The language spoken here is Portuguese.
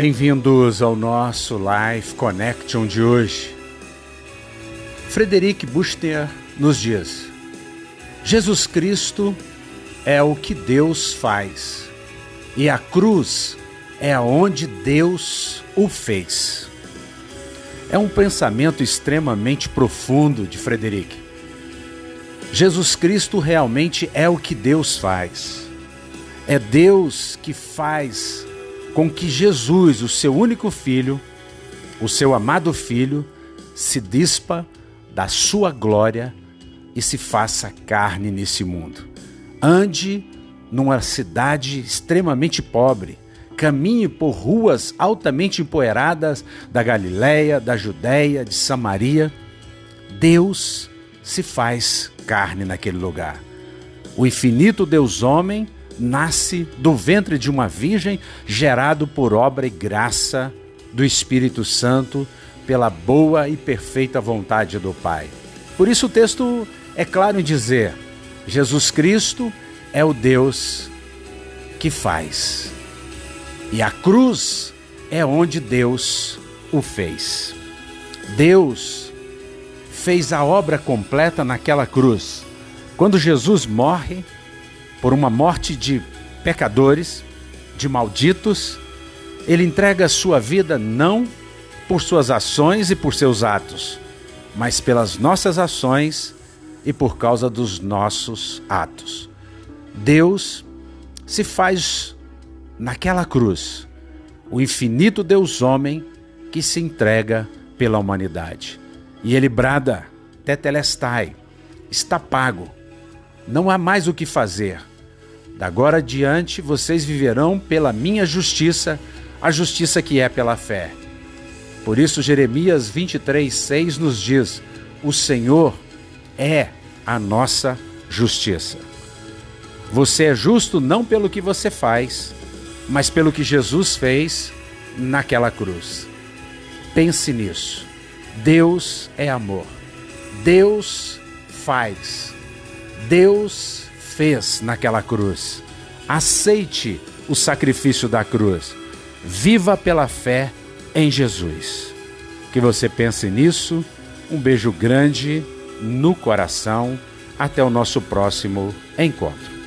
Bem-vindos ao nosso Life Connection de hoje. Frederic Buchner nos diz: Jesus Cristo é o que Deus faz, e a cruz é aonde Deus o fez. É um pensamento extremamente profundo de Frederic. Jesus Cristo realmente é o que Deus faz. É Deus que faz com que Jesus, o seu único filho, o seu amado filho, se dispa da sua glória e se faça carne nesse mundo. Ande numa cidade extremamente pobre, caminhe por ruas altamente empoeiradas da Galiléia, da Judéia, de Samaria. Deus se faz carne naquele lugar. O infinito Deus homem nasce do ventre de uma virgem, gerado por obra e graça do Espírito Santo, pela boa e perfeita vontade do Pai. Por isso o texto é claro em dizer: Jesus Cristo é o Deus que faz. E a cruz é onde Deus o fez. Deus fez a obra completa naquela cruz. Quando Jesus morre, por uma morte de pecadores, de malditos, ele entrega a sua vida não por suas ações e por seus atos, mas pelas nossas ações e por causa dos nossos atos. Deus se faz naquela cruz o infinito Deus homem que se entrega pela humanidade. E ele brada: Tetelestai, está pago. Não há mais o que fazer. Da agora adiante vocês viverão pela minha justiça, a justiça que é pela fé. Por isso, Jeremias 23, 6 nos diz: O Senhor é a nossa justiça. Você é justo não pelo que você faz, mas pelo que Jesus fez naquela cruz. Pense nisso. Deus é amor. Deus faz. Deus fez naquela cruz. Aceite o sacrifício da cruz. Viva pela fé em Jesus. Que você pense nisso. Um beijo grande no coração. Até o nosso próximo encontro.